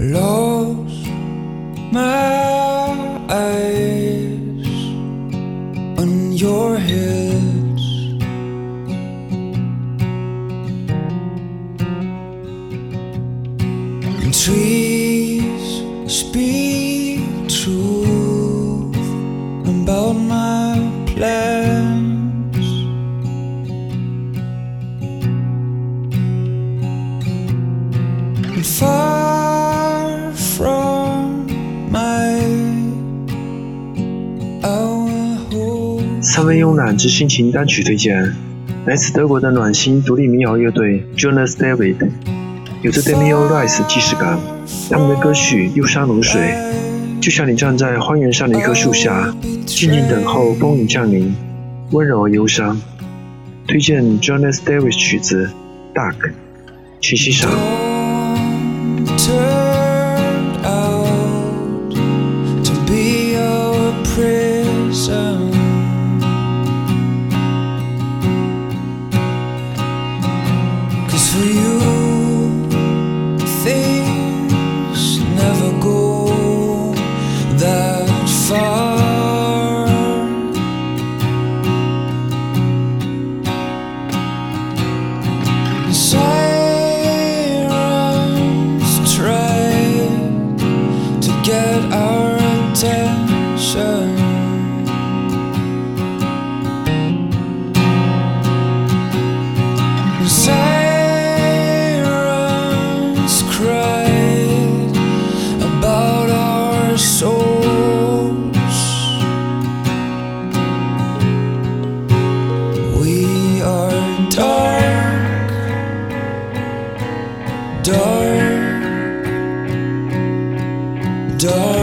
Lost my eyes on your hills. And 三位慵懒之心情单曲推荐，来自德国的暖心独立民谣乐队 Jonas David，有着 Daniel Rice 的既视感。他们的歌曲忧伤如水，就像你站在花园上的一棵树下，静静等候风雨降临，温柔而忧伤。推荐 Jonas David 曲子《Dark》，请欣赏。to you. Dark, dark.